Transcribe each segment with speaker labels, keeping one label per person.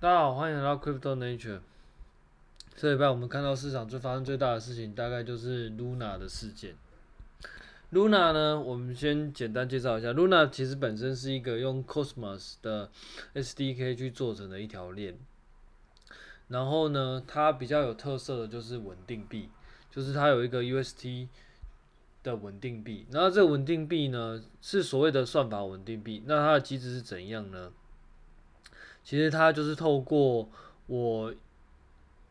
Speaker 1: 大家好，欢迎来到 Crypto Nature。这礼拜我们看到市场最发生最大的事情，大概就是 Luna 的事件。Luna 呢，我们先简单介绍一下，Luna 其实本身是一个用 Cosmos 的 SDK 去做成的一条链。然后呢，它比较有特色的就是稳定币，就是它有一个 UST 的稳定币。然后这个稳定币呢，是所谓的算法稳定币。那它的机制是怎样呢？其实它就是透过我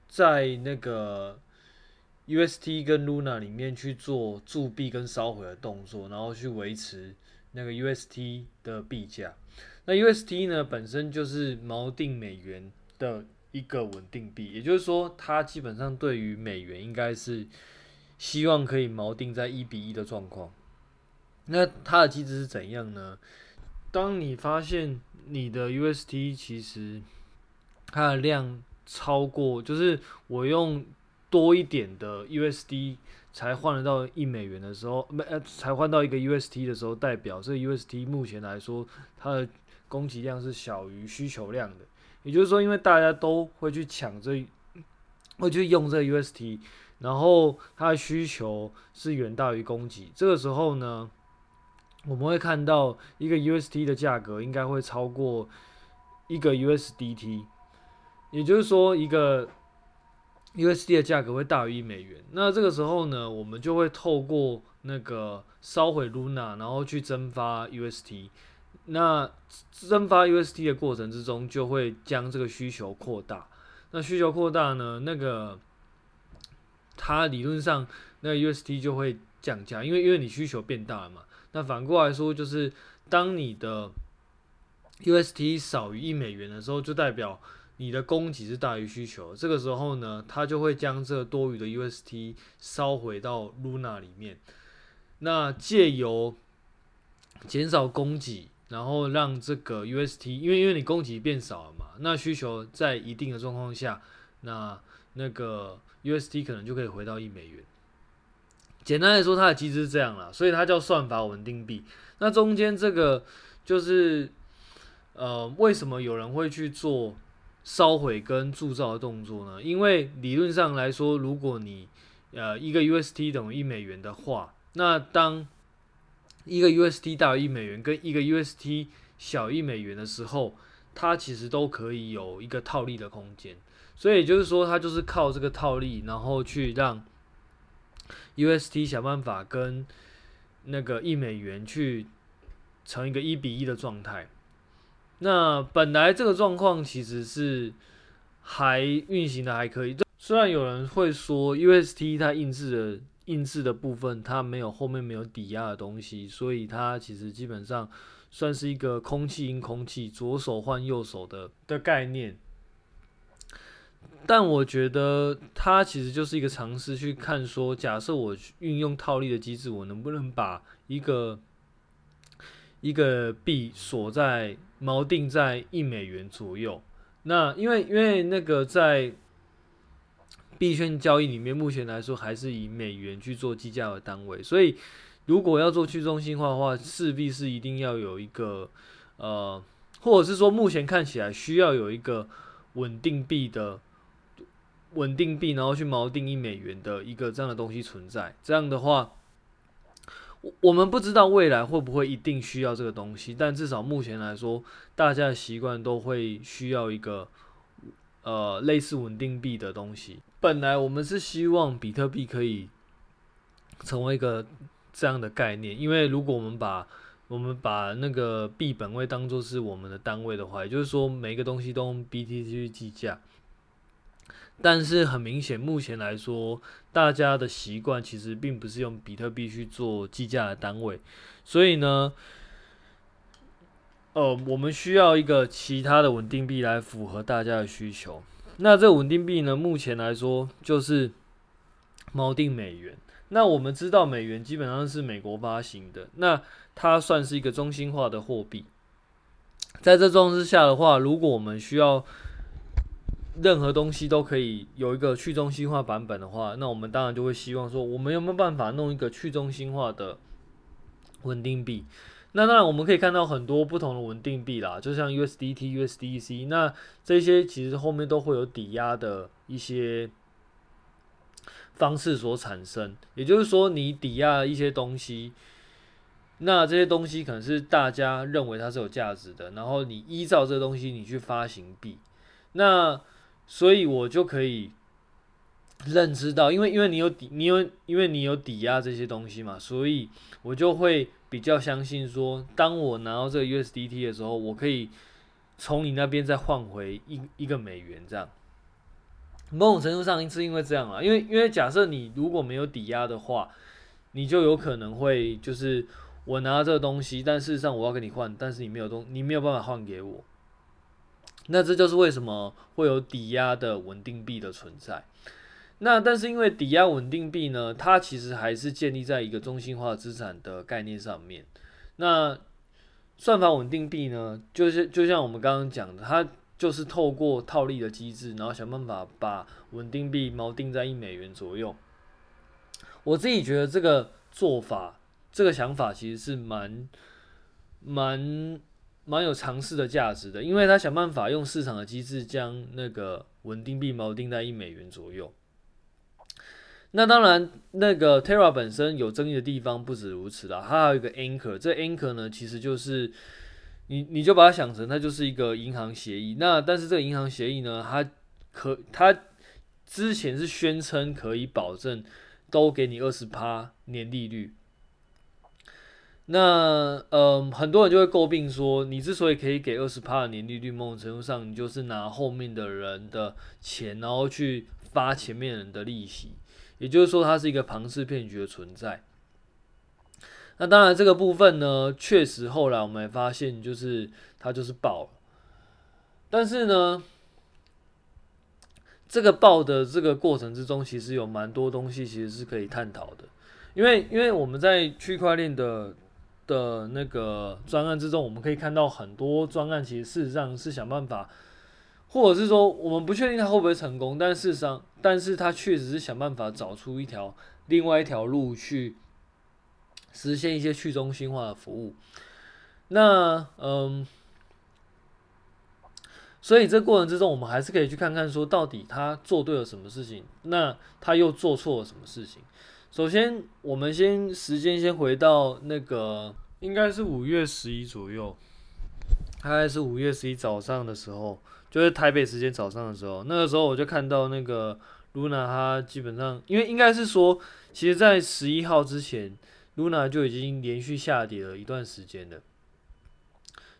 Speaker 1: 在那个 UST 跟 Luna 里面去做铸币跟烧毁的动作，然后去维持那个 UST 的币价。那 UST 呢，本身就是锚定美元的一个稳定币，也就是说，它基本上对于美元应该是希望可以锚定在一比一的状况。那它的机制是怎样呢？当你发现你的 UST 其实它的量超过，就是我用多一点的 USD 才换得到一美元的时候，没呃才换到一个 UST 的时候，代表这 UST 目前来说它的供给量是小于需求量的。也就是说，因为大家都会去抢这，会去用这 UST，然后它的需求是远大于供给，这个时候呢，我们会看到一个 UST 的价格应该会超过一个 USDT，也就是说，一个 USD 的价格会大于一美元。那这个时候呢，我们就会透过那个烧毁 Luna，然后去蒸发 UST。那蒸发 UST 的过程之中，就会将这个需求扩大。那需求扩大呢，那个它理论上那个 UST 就会降价，因为因为你需求变大了嘛。那反过来说，就是当你的 UST 少于一美元的时候，就代表你的供给是大于需求。这个时候呢，它就会将这多余的 UST 烧回到 Luna 里面。那借由减少供给，然后让这个 UST，因为因为你供给变少了嘛，那需求在一定的状况下，那那个 UST 可能就可以回到一美元。简单来说，它的机制是这样啦，所以它叫算法稳定币。那中间这个就是，呃，为什么有人会去做烧毁跟铸造的动作呢？因为理论上来说，如果你呃一个 UST 等于一美元的话，那当一个 UST 大于一美元跟一个 UST 小一美元的时候，它其实都可以有一个套利的空间。所以就是说，它就是靠这个套利，然后去让。UST 想办法跟那个一美元去成一个一比一的状态。那本来这个状况其实是还运行的还可以。虽然有人会说 UST 它印制的印制的部分它没有后面没有抵押的东西，所以它其实基本上算是一个空气因空气左手换右手的的概念。但我觉得它其实就是一个尝试，去看说，假设我运用套利的机制，我能不能把一个一个币锁在锚定在一美元左右？那因为因为那个在币圈交易里面，目前来说还是以美元去做计价的单位，所以如果要做去中心化的话，势必是一定要有一个呃，或者是说目前看起来需要有一个稳定币的。稳定币，然后去锚定一美元的一个这样的东西存在。这样的话，我我们不知道未来会不会一定需要这个东西，但至少目前来说，大家的习惯都会需要一个呃类似稳定币的东西。本来我们是希望比特币可以成为一个这样的概念，因为如果我们把我们把那个币本位当做是我们的单位的话，也就是说每个东西都用 BTC 去计价。但是很明显，目前来说，大家的习惯其实并不是用比特币去做计价的单位，所以呢，呃，我们需要一个其他的稳定币来符合大家的需求。那这稳定币呢，目前来说就是锚定美元。那我们知道美元基本上是美国发行的，那它算是一个中心化的货币。在这状况之下的话，如果我们需要任何东西都可以有一个去中心化版本的话，那我们当然就会希望说，我们有没有办法弄一个去中心化的稳定币？那当然我们可以看到很多不同的稳定币啦，就像 USDT、USDC，那这些其实后面都会有抵押的一些方式所产生。也就是说，你抵押一些东西，那这些东西可能是大家认为它是有价值的，然后你依照这个东西你去发行币，那所以我就可以。认知到，因为因为你有抵，你有因为你有抵押这些东西嘛，所以我就会比较相信说，当我拿到这个 USDT 的时候，我可以从你那边再换回一一个美元这样。某种程度上是因为这样啊，因为因为假设你如果没有抵押的话，你就有可能会就是我拿到这个东西，但事实上我要跟你换，但是你没有东，你没有办法换给我。那这就是为什么会有抵押的稳定币的存在。那但是因为抵押稳定币呢，它其实还是建立在一个中心化资产的概念上面。那算法稳定币呢，就是就像我们刚刚讲的，它就是透过套利的机制，然后想办法把稳定币锚定在一美元左右。我自己觉得这个做法，这个想法其实是蛮蛮蛮有尝试的价值的，因为他想办法用市场的机制将那个稳定币锚定在一美元左右。那当然，那个 Terra 本身有争议的地方不止如此啦，它还有一个 Anchor，这 Anchor 呢，其实就是你你就把它想成它就是一个银行协议。那但是这个银行协议呢，它可它之前是宣称可以保证都给你二十趴年利率。那嗯，很多人就会诟病说，你之所以可以给二十趴的年利率，某种程度上你就是拿后面的人的钱，然后去发前面人的利息。也就是说，它是一个庞氏骗局的存在。那当然，这个部分呢，确实后来我们也发现，就是它就是爆了。但是呢，这个爆的这个过程之中，其实有蛮多东西其实是可以探讨的。因为，因为我们在区块链的的那个专案之中，我们可以看到很多专案，其实事实上是想办法。或者是说，我们不确定他会不会成功，但事实上，但是他确实是想办法找出一条另外一条路去实现一些去中心化的服务。那嗯，所以这过程之中，我们还是可以去看看，说到底他做对了什么事情，那他又做错了什么事情。首先，我们先时间先回到那个，应该是五月十一左右，大概是五月十一早上的时候。就是台北时间早上的时候，那个时候我就看到那个 Luna，它基本上，因为应该是说，其实，在十一号之前，Luna 就已经连续下跌了一段时间了。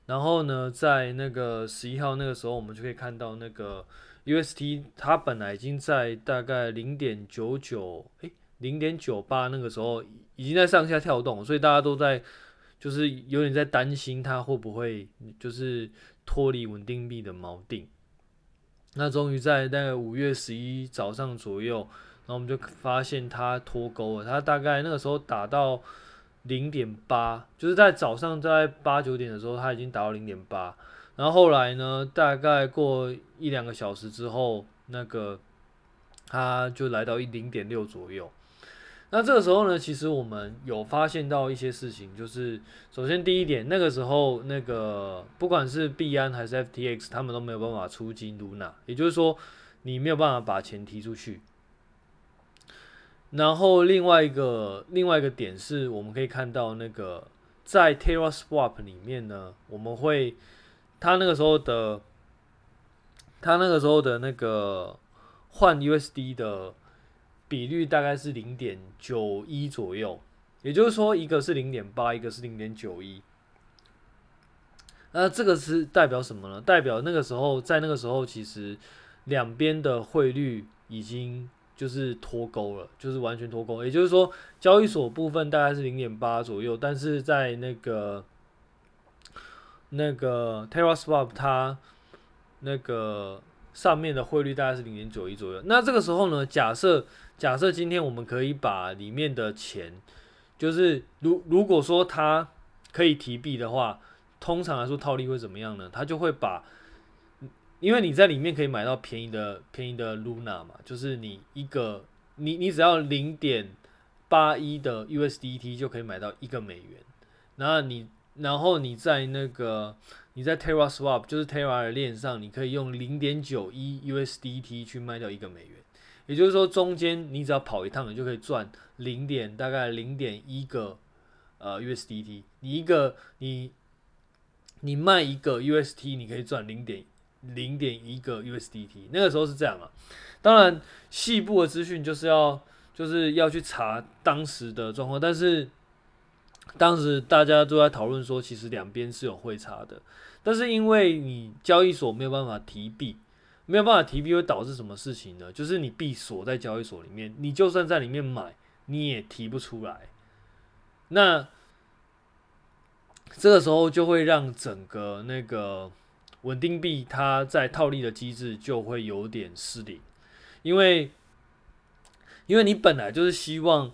Speaker 1: 然后呢，在那个十一号那个时候，我们就可以看到那个 UST，它本来已经在大概零点九九，诶，零点九八那个时候已经在上下跳动，所以大家都在就是有点在担心它会不会就是。脱离稳定币的锚定，那终于在大概五月十一早上左右，然后我们就发现它脱钩了。它大概那个时候打到零点八，就是在早上在八九点的时候，它已经打到零点八。然后后来呢，大概过一两个小时之后，那个它就来到一零点六左右。那这个时候呢，其实我们有发现到一些事情，就是首先第一点，那个时候那个不管是币安还是 FTX，他们都没有办法出金 Luna，也就是说你没有办法把钱提出去。然后另外一个另外一个点是，我们可以看到那个在 Terra Swap 里面呢，我们会他那个时候的他那个时候的那个换 USD 的。比率大概是零点九一左右，也就是说，一个是零点八，一个是零点九一。那这个是代表什么呢？代表那个时候，在那个时候，其实两边的汇率已经就是脱钩了，就是完全脱钩。也就是说，交易所部分大概是零点八左右，但是在那个那个 TerraSwap 它那个上面的汇率大概是零点九一左右。那这个时候呢，假设假设今天我们可以把里面的钱，就是如如果说它可以提币的话，通常来说套利会怎么样呢？它就会把，因为你在里面可以买到便宜的便宜的 Luna 嘛，就是你一个你你只要零点八一的 USDT 就可以买到一个美元，然后你然后你在那个你在 Terra Swap 就是 Terra 的链上，你可以用零点九一 USDT 去卖掉一个美元，也就是说中间你只要跑一趟，你就可以赚零点大概零点一个呃 USDT。你一个你你卖一个 UST，你可以赚零点零点一个 USDT。那个时候是这样啊，当然细部的资讯就是要就是要去查当时的状况，但是。当时大家都在讨论说，其实两边是有汇差的，但是因为你交易所没有办法提币，没有办法提币会导致什么事情呢？就是你币锁在交易所里面，你就算在里面买，你也提不出来。那这个时候就会让整个那个稳定币它在套利的机制就会有点失灵，因为因为你本来就是希望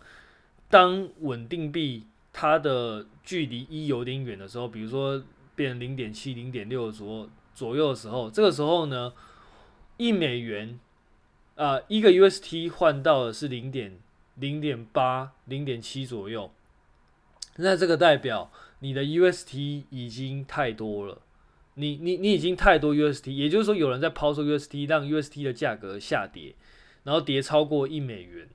Speaker 1: 当稳定币。它的距离一有点远的时候，比如说变零点七、零点六左左右的时候，这个时候呢，一美元啊、一个 UST 换到的是零点零点八、零点七左右，那这个代表你的 UST 已经太多了，你你你已经太多 UST，也就是说有人在抛售 UST，让 UST 的价格下跌，然后跌超过一美元。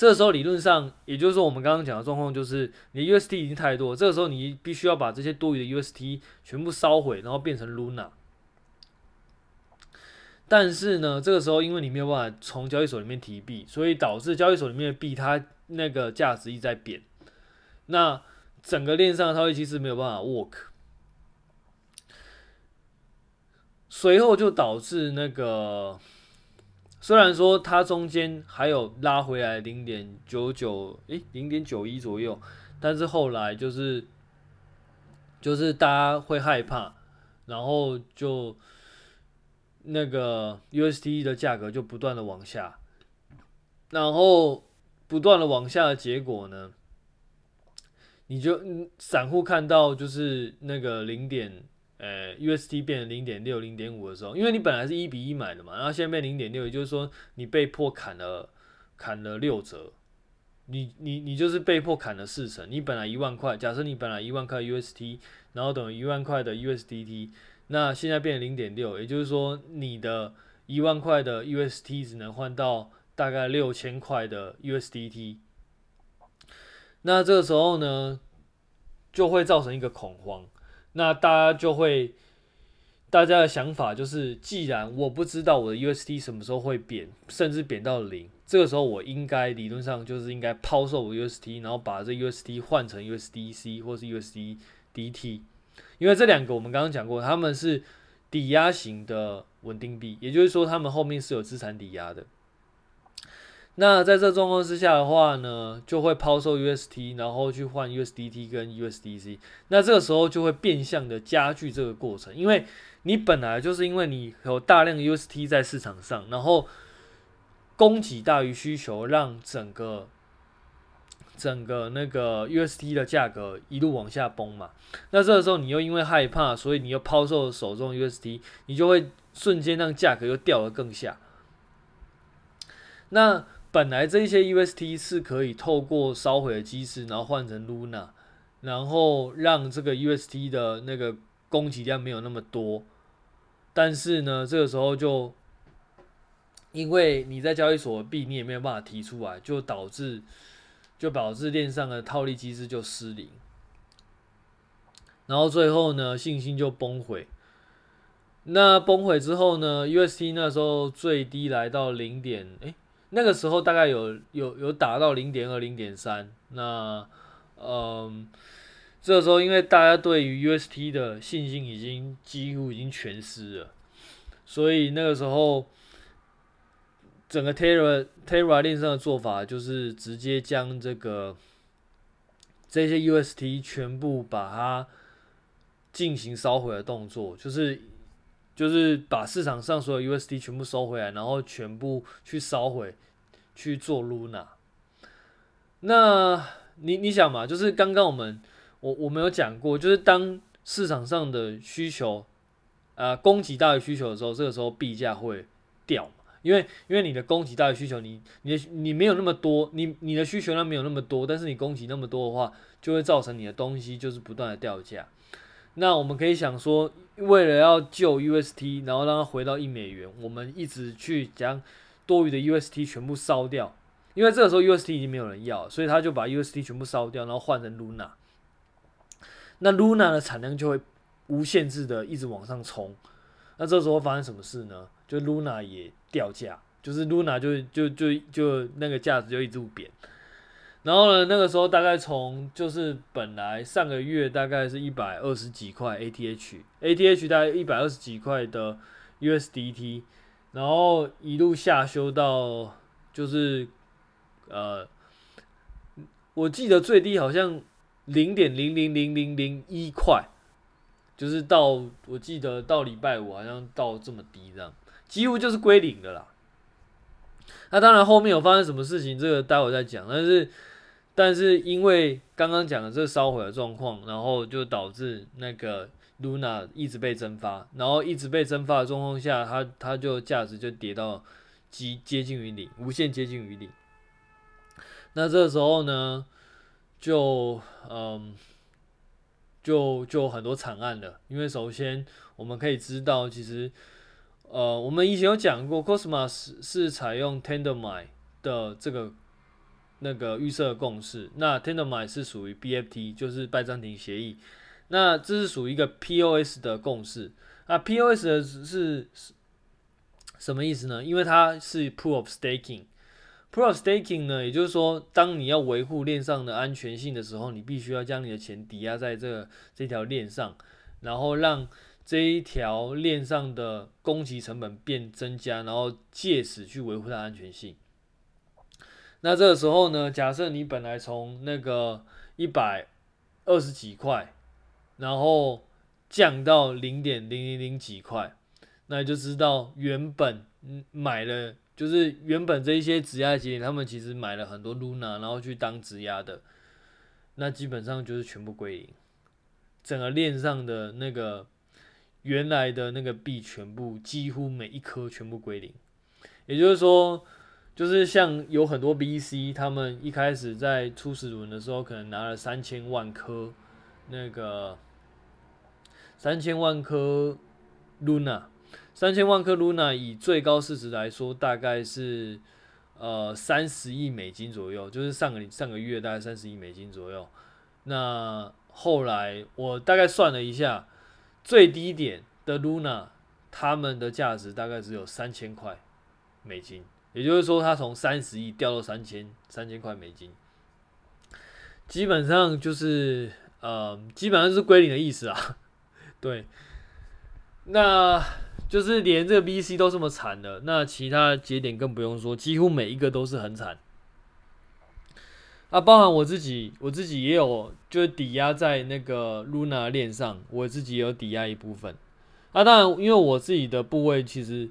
Speaker 1: 这个时候理论上，也就是说我们刚刚讲的状况，就是你的 UST 已经太多，这个时候你必须要把这些多余的 UST 全部烧毁，然后变成 Luna。但是呢，这个时候因为你没有办法从交易所里面提币，所以导致交易所里面的币它那个价值一直在贬，那整个链上的套利机制没有办法 work，随后就导致那个。虽然说它中间还有拉回来零点九九，诶，零点九一左右，但是后来就是就是大家会害怕，然后就那个 UST 的价格就不断的往下，然后不断的往下的结果呢，你就散户看到就是那个零点。呃，UST 变成零点六、零点五的时候，因为你本来是一比一买的嘛，然后现在变零点六，也就是说你被迫砍了砍了六折，你你你就是被迫砍了四成。你本来一万块，假设你本来一万块 UST，然后等于一万块的 USDT，那现在变成零点六，也就是说你的一万块的 UST 只能换到大概六千块的 USDT。那这个时候呢，就会造成一个恐慌。那大家就会，大家的想法就是，既然我不知道我的 UST 什么时候会贬，甚至贬到零，这个时候我应该理论上就是应该抛售我 UST，然后把这 UST 换成 USDC 或是 USDT，因为这两个我们刚刚讲过，他们是抵押型的稳定币，也就是说，他们后面是有资产抵押的。那在这状况之下的话呢，就会抛售 UST，然后去换 USDT 跟 USDC。那这个时候就会变相的加剧这个过程，因为你本来就是因为你有大量 UST 在市场上，然后供给大于需求，让整个整个那个 UST 的价格一路往下崩嘛。那这个时候你又因为害怕，所以你又抛售手中 UST，你就会瞬间让价格又掉得更下。那本来这些 UST 是可以透过烧毁的机制，然后换成 Luna，然后让这个 UST 的那个供给量没有那么多。但是呢，这个时候就因为你在交易所的币你也没有办法提出来，就导致就导致链上的套利机制就失灵，然后最后呢，信心就崩毁。那崩毁之后呢，UST 那时候最低来到零点诶。那个时候大概有有有打到零点二、零点三，那嗯，这个时候因为大家对于 UST 的信心已经几乎已经全失了，所以那个时候整个 Terra Terra 链上的做法就是直接将这个这些 UST 全部把它进行烧毁的动作，就是。就是把市场上所有 UST 全部收回来，然后全部去烧毁，去做 Luna。那你你想嘛，就是刚刚我们我我们有讲过，就是当市场上的需求，呃，供给大于需求的时候，这个时候币价会掉嘛，因为因为你的供给大于需求，你你的你没有那么多，你你的需求量没有那么多，但是你供给那么多的话，就会造成你的东西就是不断的掉价。那我们可以想说，为了要救 UST，然后让它回到一美元，我们一直去将多余的 UST 全部烧掉，因为这个时候 UST 已经没有人要，所以他就把 UST 全部烧掉，然后换成 Luna。那 Luna 的产量就会无限制的一直往上冲。那这时候发生什么事呢？就 Luna 也掉价，就是 Luna 就就就就那个价值就一直贬。然后呢，那个时候大概从就是本来上个月大概是一百二十几块 ATH，ATH 大概一百二十几块的 USDT，然后一路下修到就是呃，我记得最低好像零点零零零零零一块。就是到我记得到礼拜五好像到这么低这样，几乎就是归零的啦。那当然后面有发生什么事情，这个待会再讲。但是但是因为刚刚讲的这个烧毁的状况，然后就导致那个 Luna 一直被蒸发，然后一直被蒸发的状况下，它它就价值就跌到极接近于零，无限接近于零。那这时候呢，就嗯。就就很多惨案了，因为首先我们可以知道，其实呃，我们以前有讲过，Cosmos 是采用 Tendermint 的这个那个预设共识，那 Tendermint 是属于 BFT，就是拜占庭协议，那这是属于一个 POS 的共识，那 POS 的是什么意思呢？因为它是 Proof of Staking。Proof of Staking 呢，也就是说，当你要维护链上的安全性的时候，你必须要将你的钱抵押在这个这条链上，然后让这一条链上的供给成本变增加，然后借此去维护它安全性。那这个时候呢，假设你本来从那个一百二十几块，然后降到零点零零零几块，那就知道原本买了。就是原本这一些质押的节点，他们其实买了很多 Luna，然后去当质押的，那基本上就是全部归零，整个链上的那个原来的那个币全部几乎每一颗全部归零。也就是说，就是像有很多 VC，他们一开始在初始轮的时候，可能拿了三千万颗那个三千万颗 Luna。三千万颗 Luna 以最高市值来说，大概是呃三十亿美金左右，就是上个上个月大概三十亿美金左右。那后来我大概算了一下，最低点的 Luna，他们的价值大概只有三千块美金，也就是说，它从三十亿掉到三千三千块美金，基本上就是呃基本上是归零的意思啊。对，那。就是连这个 VC 都这么惨的，那其他节点更不用说，几乎每一个都是很惨。啊，包含我自己，我自己也有，就是抵押在那个 Luna 链上，我自己有抵押一部分。啊，当然，因为我自己的部位其实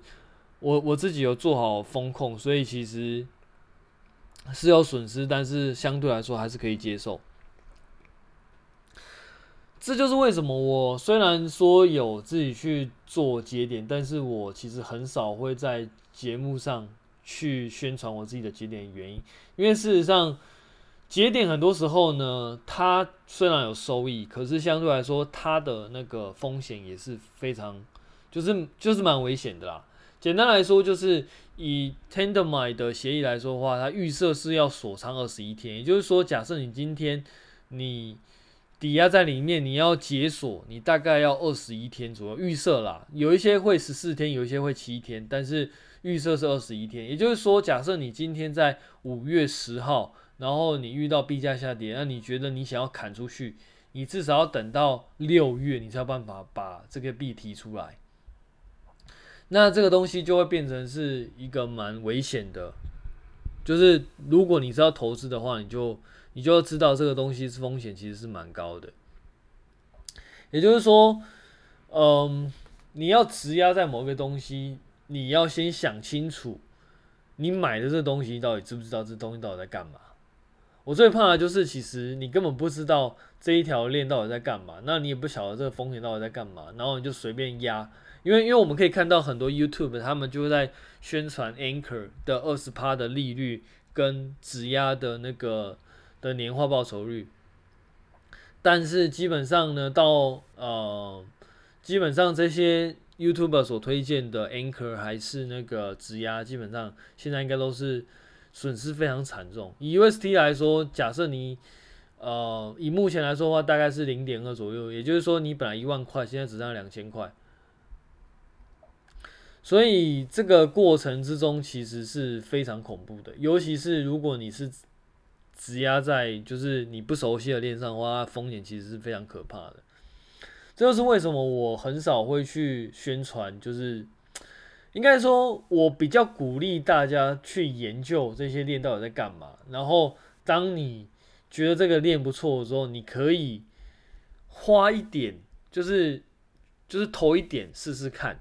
Speaker 1: 我我自己有做好风控，所以其实是有损失，但是相对来说还是可以接受。这就是为什么我虽然说有自己去做节点，但是我其实很少会在节目上去宣传我自己的节点原因，因为事实上节点很多时候呢，它虽然有收益，可是相对来说它的那个风险也是非常，就是就是蛮危险的啦。简单来说，就是以 Tendermint 的协议来说的话，它预设是要锁仓二十一天，也就是说，假设你今天你。抵押在里面，你要解锁，你大概要二十一天左右预设啦。有一些会十四天，有一些会七天，但是预设是二十一天。也就是说，假设你今天在五月十号，然后你遇到币价下跌，那你觉得你想要砍出去，你至少要等到六月，你才有办法把这个币提出来。那这个东西就会变成是一个蛮危险的，就是如果你是要投资的话，你就。你就要知道这个东西是风险其实是蛮高的，也就是说，嗯，你要质押在某个东西，你要先想清楚，你买的这东西到底知不知道这东西到底在干嘛？我最怕的就是其实你根本不知道这一条链到底在干嘛，那你也不晓得这个风险到底在干嘛，然后你就随便压，因为因为我们可以看到很多 YouTube 他们就在宣传 Anchor 的二十趴的利率跟质押的那个的年化报酬率，但是基本上呢，到呃基本上这些 YouTuber 所推荐的 Anchor 还是那个质押，基本上现在应该都是损失非常惨重。以 UST 来说，假设你呃，以目前来说的话，大概是零点二左右，也就是说，你本来一万块，现在只剩两千块。所以这个过程之中其实是非常恐怖的，尤其是如果你是质押在就是你不熟悉的链上的话，风险其实是非常可怕的。这就是为什么我很少会去宣传，就是应该说，我比较鼓励大家去研究这些链到底在干嘛，然后当你。觉得这个链不错的时候，你可以花一点，就是就是投一点试试看。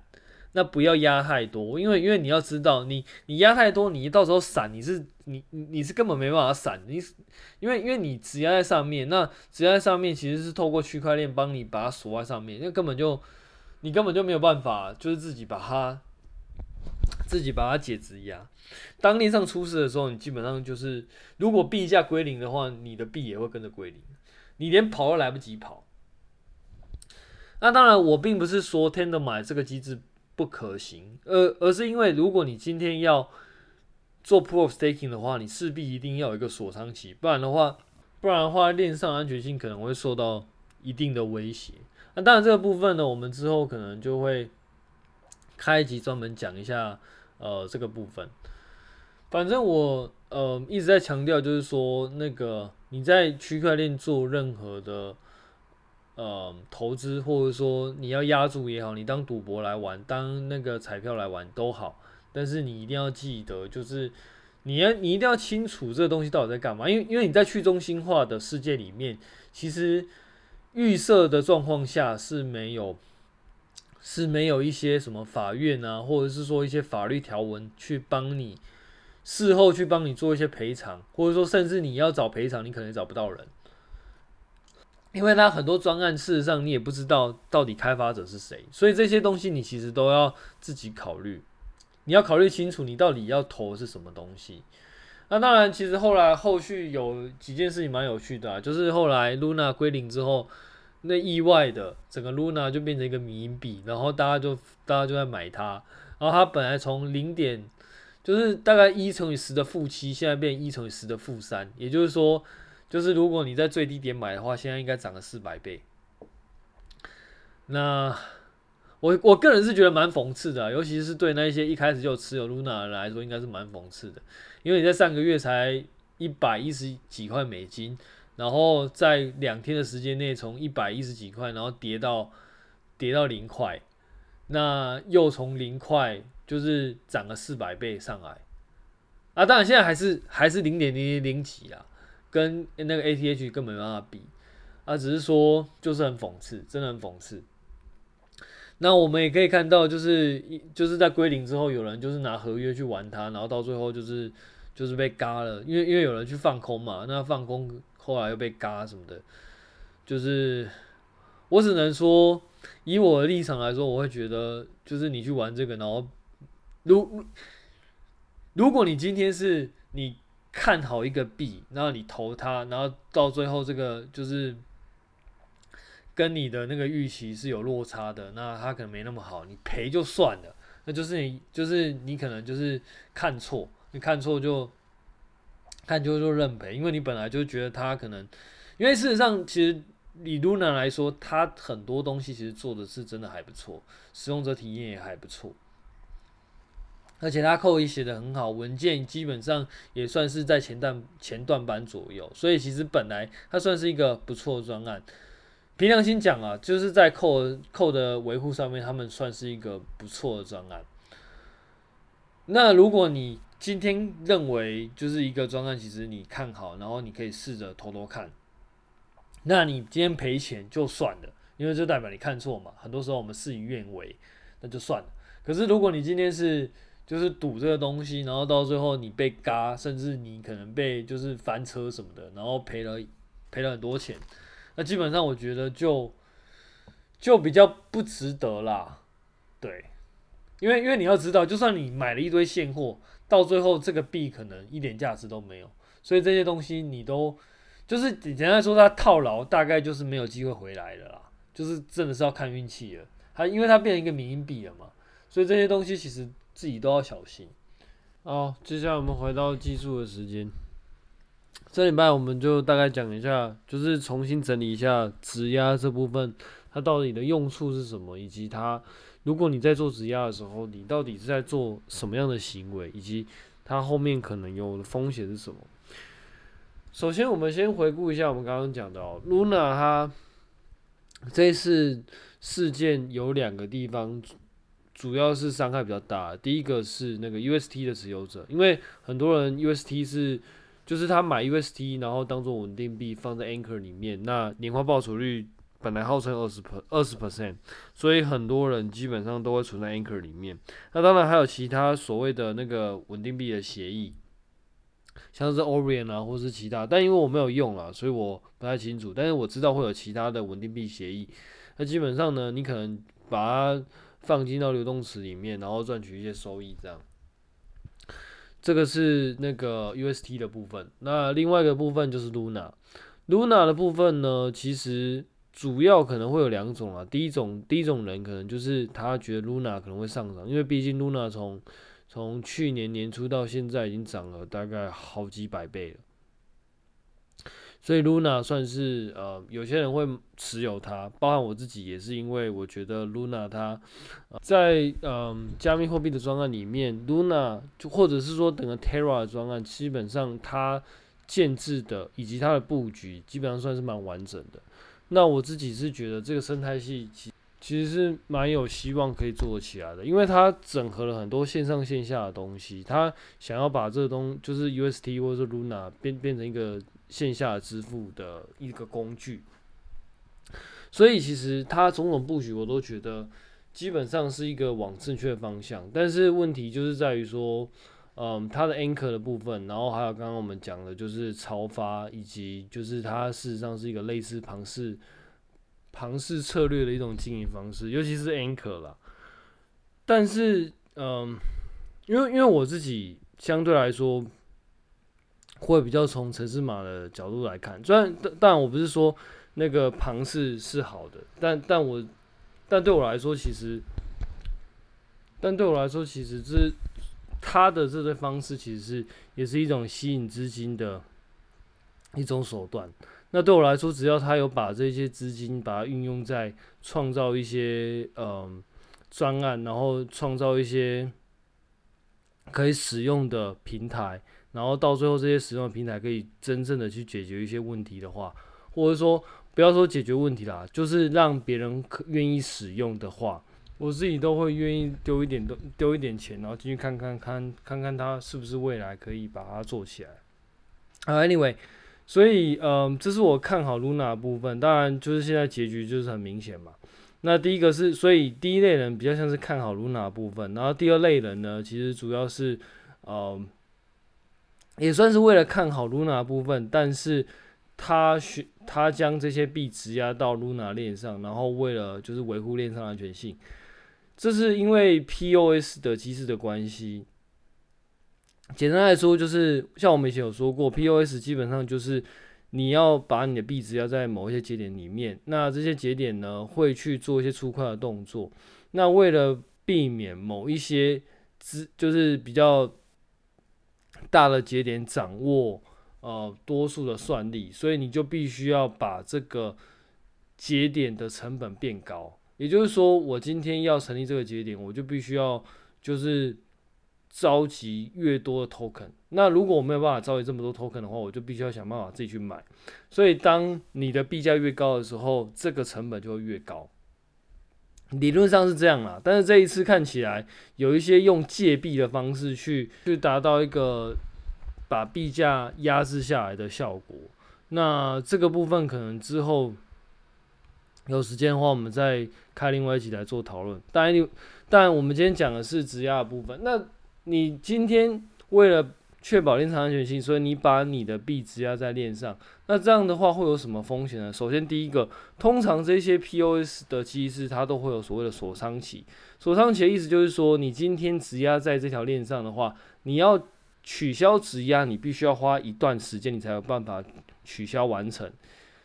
Speaker 1: 那不要压太多，因为因为你要知道，你你压太多，你到时候闪，你是你你你是根本没办法闪。你因为因为你只压在上面，那只压在上面其实是透过区块链帮你把它锁在上面，那根本就你根本就没有办法，就是自己把它自己把它解质压。当链上出事的时候，你基本上就是，如果币价归零的话，你的币也会跟着归零，你连跑都来不及跑。那当然，我并不是说 Tendermint 这个机制不可行，而而是因为如果你今天要做 Proof of Staking 的话，你势必一定要有一个锁仓期，不然的话，不然的话，链上安全性可能会受到一定的威胁。那当然，这个部分呢，我们之后可能就会开一集专门讲一下，呃，这个部分。反正我呃一直在强调，就是说那个你在区块链做任何的呃投资，或者说你要押注也好，你当赌博来玩，当那个彩票来玩都好，但是你一定要记得，就是你要你一定要清楚这个东西到底在干嘛，因为因为你在去中心化的世界里面，其实预设的状况下是没有是没有一些什么法院啊，或者是说一些法律条文去帮你。事后去帮你做一些赔偿，或者说甚至你要找赔偿，你可能找不到人，因为它很多专案，事实上你也不知道到底开发者是谁，所以这些东西你其实都要自己考虑，你要考虑清楚你到底要投的是什么东西。那当然，其实后来后续有几件事情蛮有趣的，就是后来 Luna 归零之后，那意外的整个 Luna 就变成一个迷因币，然后大家就大家就在买它，然后它本来从零点。就是大概一乘以十的负七，现在变一乘以十的负三，也就是说，就是如果你在最低点买的话，现在应该涨了四百倍。那我我个人是觉得蛮讽刺的，尤其是对那一些一开始就持有 Luna 的人来说，应该是蛮讽刺的，因为你在上个月才一百一十几块美金，然后在两天的时间内从一百一十几块，然后跌到跌到零块，那又从零块。就是涨了四百倍上来，啊，当然现在还是还是零点零零零几啊，跟那个 ATH 根本没办法比，啊，只是说就是很讽刺，真的很讽刺。那我们也可以看到，就是就是在归零之后，有人就是拿合约去玩它，然后到最后就是就是被嘎了，因为因为有人去放空嘛，那放空后来又被嘎什么的，就是我只能说，以我的立场来说，我会觉得就是你去玩这个，然后。如如果你今天是你看好一个币，然后你投它，然后到最后这个就是跟你的那个预期是有落差的，那它可能没那么好，你赔就算了，那就是你就是你可能就是看错，你看错就看就就认赔，因为你本来就觉得它可能，因为事实上其实以 Luna 来说，它很多东西其实做的是真的还不错，使用者体验也还不错。而且他 code 写得很好，文件基本上也算是在前段前段班左右，所以其实本来它算是一个不错的专案。凭良心讲啊，就是在 code code 的维护上面，他们算是一个不错的专案。那如果你今天认为就是一个专案，其实你看好，然后你可以试着偷偷看，那你今天赔钱就算了，因为这代表你看错嘛。很多时候我们事与愿违，那就算了。可是如果你今天是就是赌这个东西，然后到最后你被嘎，甚至你可能被就是翻车什么的，然后赔了赔了很多钱，那基本上我觉得就就比较不值得啦。对，因为因为你要知道，就算你买了一堆现货，到最后这个币可能一点价值都没有，所以这些东西你都就是简单来说，它套牢大概就是没有机会回来的啦，就是真的是要看运气了。它因为它变成一个缅因币了嘛，所以这些东西其实自己都要小心。好，接下来我们回到技术的时间。这礼拜我们就大概讲一下，就是重新整理一下质押这部分，它到底的用处是什么，以及它如果你在做质押的时候，你到底是在做什么样的行为，以及它后面可能有的风险是什么。首先，我们先回顾一下我们刚刚讲的哦，Luna 它这次事件有两个地方，主要是伤害比较大。第一个是那个 UST 的持有者，因为很多人 UST 是。就是他买 UST，然后当做稳定币放在 Anchor 里面，那年化报酬率本来号称二十 per 二十 percent，所以很多人基本上都会存在 Anchor 里面。那当然还有其他所谓的那个稳定币的协议，像是 Orion 啊，或是其他，但因为我没有用啦，所以我不太清楚。但是我知道会有其他的稳定币协议。那基本上呢，你可能把它放进到流动池里面，然后赚取一些收益，这样。这个是那个 UST 的部分，那另外一个部分就是 Luna。Luna 的部分呢，其实主要可能会有两种啊。第一种，第一种人可能就是他觉得 Luna 可能会上涨，因为毕竟 Luna 从从去年年初到现在已经涨了大概好几百倍了。所以 Luna 算是呃，有些人会持有它，包含我自己也是，因为我觉得 Luna 它、呃、在嗯、加密货币的专案里面，Luna 就或者是说整个 Terra 的专案，基本上它建制的以及它的布局，基本上算是蛮完整的。那我自己是觉得这个生态系其其实是蛮有希望可以做起来的，因为它整合了很多线上线下的东西，它想要把这个东就是 UST 或者是 Luna 变变成一个。线下支付的一个工具，所以其实它种种布局我都觉得基本上是一个往正确的方向，但是问题就是在于说，嗯，它的 anchor 的部分，然后还有刚刚我们讲的就是超发，以及就是它事实上是一个类似庞氏庞氏策略的一种经营方式，尤其是 anchor 啦。但是，嗯，因为因为我自己相对来说。会比较从城市码的角度来看，虽然但但我不是说那个庞氏是好的，但但我但对我来说，其实但对我来说，其实这他的这个方式其实是也是一种吸引资金的一种手段。那对我来说，只要他有把这些资金把它运用在创造一些嗯专案，然后创造一些可以使用的平台。然后到最后，这些使用平台可以真正的去解决一些问题的话，或者说不要说解决问题啦，就是让别人可愿意使用的话，我自己都会愿意丢一点丢丢一点钱，然后进去看看看看看它是不是未来可以把它做起来。啊，anyway，所以嗯，这是我看好 Luna 的部分。当然，就是现在结局就是很明显嘛。那第一个是，所以第一类人比较像是看好 Luna 的部分，然后第二类人呢，其实主要是嗯。也算是为了看好 Luna 部分，但是他选他将这些币质押到 Luna 链上，然后为了就是维护链上安全性，这是因为 POS 的机制的关系。简单来说，就是像我们以前有说过，POS 基本上就是你要把你的币质押在某一些节点里面，那这些节点呢会去做一些出块的动作，那为了避免某一些资就是比较。大的节点掌握呃多数的算力，所以你就必须要把这个节点的成本变高。也就是说，我今天要成立这个节点，我就必须要就是召集越多的 token。那如果我没有办法召集这么多 token 的话，我就必须要想办法自己去买。所以，当你的币价越高的时候，这个成本就会越高。理论上是这样啦，但是这一次看起来有一些用借币的方式去去达到一个把币价压制下来的效果。那这个部分可能之后有时间的话，我们再开另外一集来做讨论。当然，当然我们今天讲的是质押的部分。那你今天为了确保链上安全性，所以你把你的币质押在链上。那这样的话会有什么风险呢？首先，第一个，通常这些 POS 的机制它都会有所谓的锁仓期。锁仓期的意思就是说，你今天质押在这条链上的话，你要取消质押，你必须要花一段时间，你才有办法取消完成。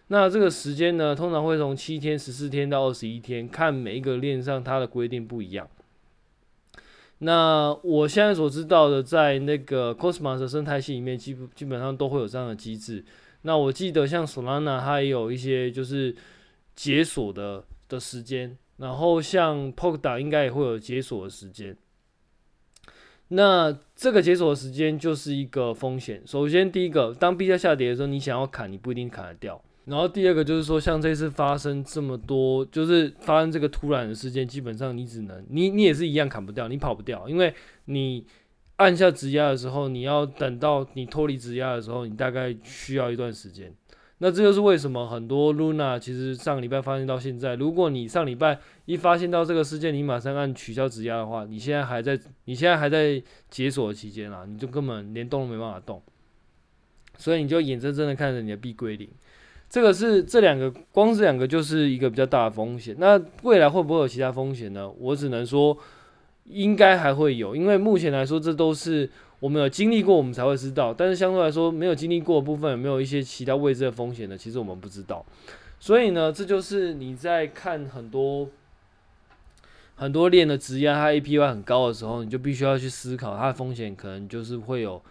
Speaker 1: 那这个时间呢，通常会从七天、十四天到二十一天，看每一个链上它的规定不一样。那我现在所知道的，在那个 Cosmos 的生态系里面，基本基本上都会有这样的机制。那我记得像 Solana 它也有一些就是解锁的的时间，然后像 p o k d a 应该也会有解锁的时间。那这个解锁的时间就是一个风险。首先，第一个，当币价下跌的时候，你想要砍，你不一定砍得掉。然后第二个就是说，像这次发生这么多，就是发生这个突然的事件，基本上你只能，你你也是一样砍不掉，你跑不掉，因为你按下指压的时候，你要等到你脱离指压的时候，你大概需要一段时间。那这就是为什么很多 Luna 其实上礼拜发现到现在，如果你上礼拜一发现到这个事件，你马上按取消指压的话，你现在还在，你现在还在解锁期间啊，你就根本连动都没办法动，所以你就眼睁睁的看着你的币归零。这个是这两个，光这两个就是一个比较大的风险。那未来会不会有其他风险呢？我只能说，应该还会有，因为目前来说，这都是我们有经历过，我们才会知道。但是相对来说，没有经历过的部分，有没有一些其他未知的风险呢？其实我们不知道。所以呢，这就是你在看很多很多链的质押，它 APY 很高的时候，你就必须要去思考它的风险，可能就是会有，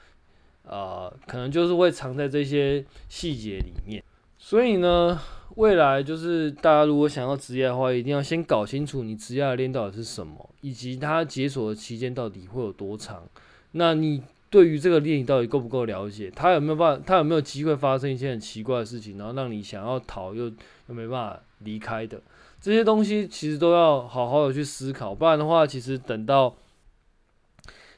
Speaker 1: 呃，可能就是会藏在这些细节里面。所以呢，未来就是大家如果想要职业的话，一定要先搞清楚你职业的链到底是什么，以及它解锁的期间到底会有多长。那你对于这个链你到底够不够了解？它有没有办？它有没有机会发生一些很奇怪的事情，然后让你想要逃又又没办法离开的？这些东西其实都要好好的去思考，不然的话，其实等到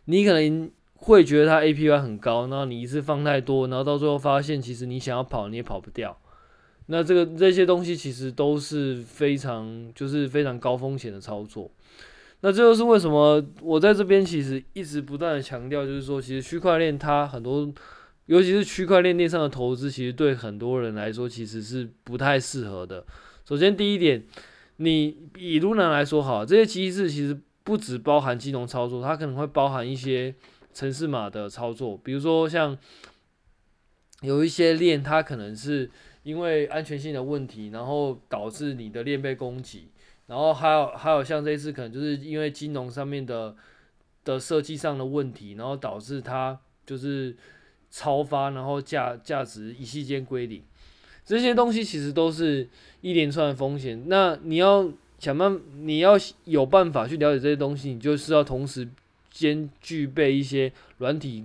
Speaker 1: 你可能。会觉得它 APY 很高，然后你一次放太多，然后到最后发现，其实你想要跑你也跑不掉。那这个这些东西其实都是非常就是非常高风险的操作。那这就是为什么我在这边其实一直不断的强调，就是说，其实区块链它很多，尤其是区块链链上的投资，其实对很多人来说其实是不太适合的。首先第一点，你以 Luna 来说好，这些机制其实不只包含金融操作，它可能会包含一些。城市码的操作，比如说像有一些链，它可能是因为安全性的问题，然后导致你的链被攻击，然后还有还有像这一次可能就是因为金融上面的的设计上的问题，然后导致它就是超发，然后价价值一夕间归零，这些东西其实都是一连串的风险。那你要想办，你要有办法去了解这些东西，你就是要同时。兼具备一些软体、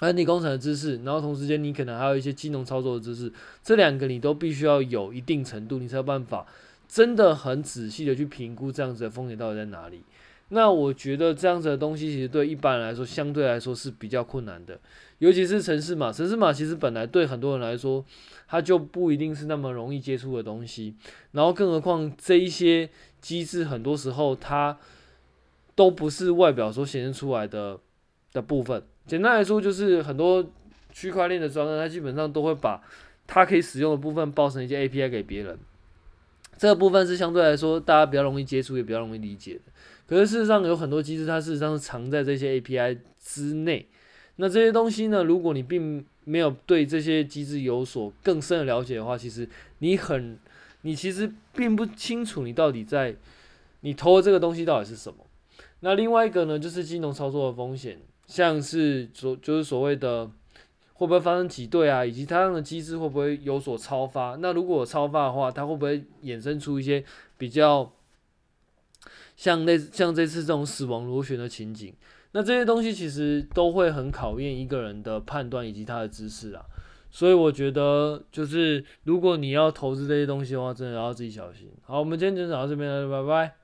Speaker 1: 软体工程的知识，然后同时间你可能还有一些金融操作的知识，这两个你都必须要有一定程度，你才有办法真的很仔细的去评估这样子的风险到底在哪里。那我觉得这样子的东西其实对一般人来说，相对来说是比较困难的，尤其是城市码，城市码其实本来对很多人来说，它就不一定是那么容易接触的东西，然后更何况这一些机制很多时候它。都不是外表所显示出来的的部分。简单来说，就是很多区块链的专案，它基本上都会把它可以使用的部分包成一些 API 给别人。这个部分是相对来说大家比较容易接触，也比较容易理解的。可是事实上有很多机制，它事实上是藏在这些 API 之内。那这些东西呢，如果你并没有对这些机制有所更深的了解的话，其实你很，你其实并不清楚你到底在你投的这个东西到底是什么。那另外一个呢，就是金融操作的风险，像是所就是所谓的会不会发生挤兑啊，以及它的机制会不会有所超发？那如果超发的话，它会不会衍生出一些比较像类似像这次这种死亡螺旋的情景？那这些东西其实都会很考验一个人的判断以及他的知识啊。所以我觉得，就是如果你要投资这些东西的话，真的要自己小心。好，我们今天就讲到这边了，拜拜。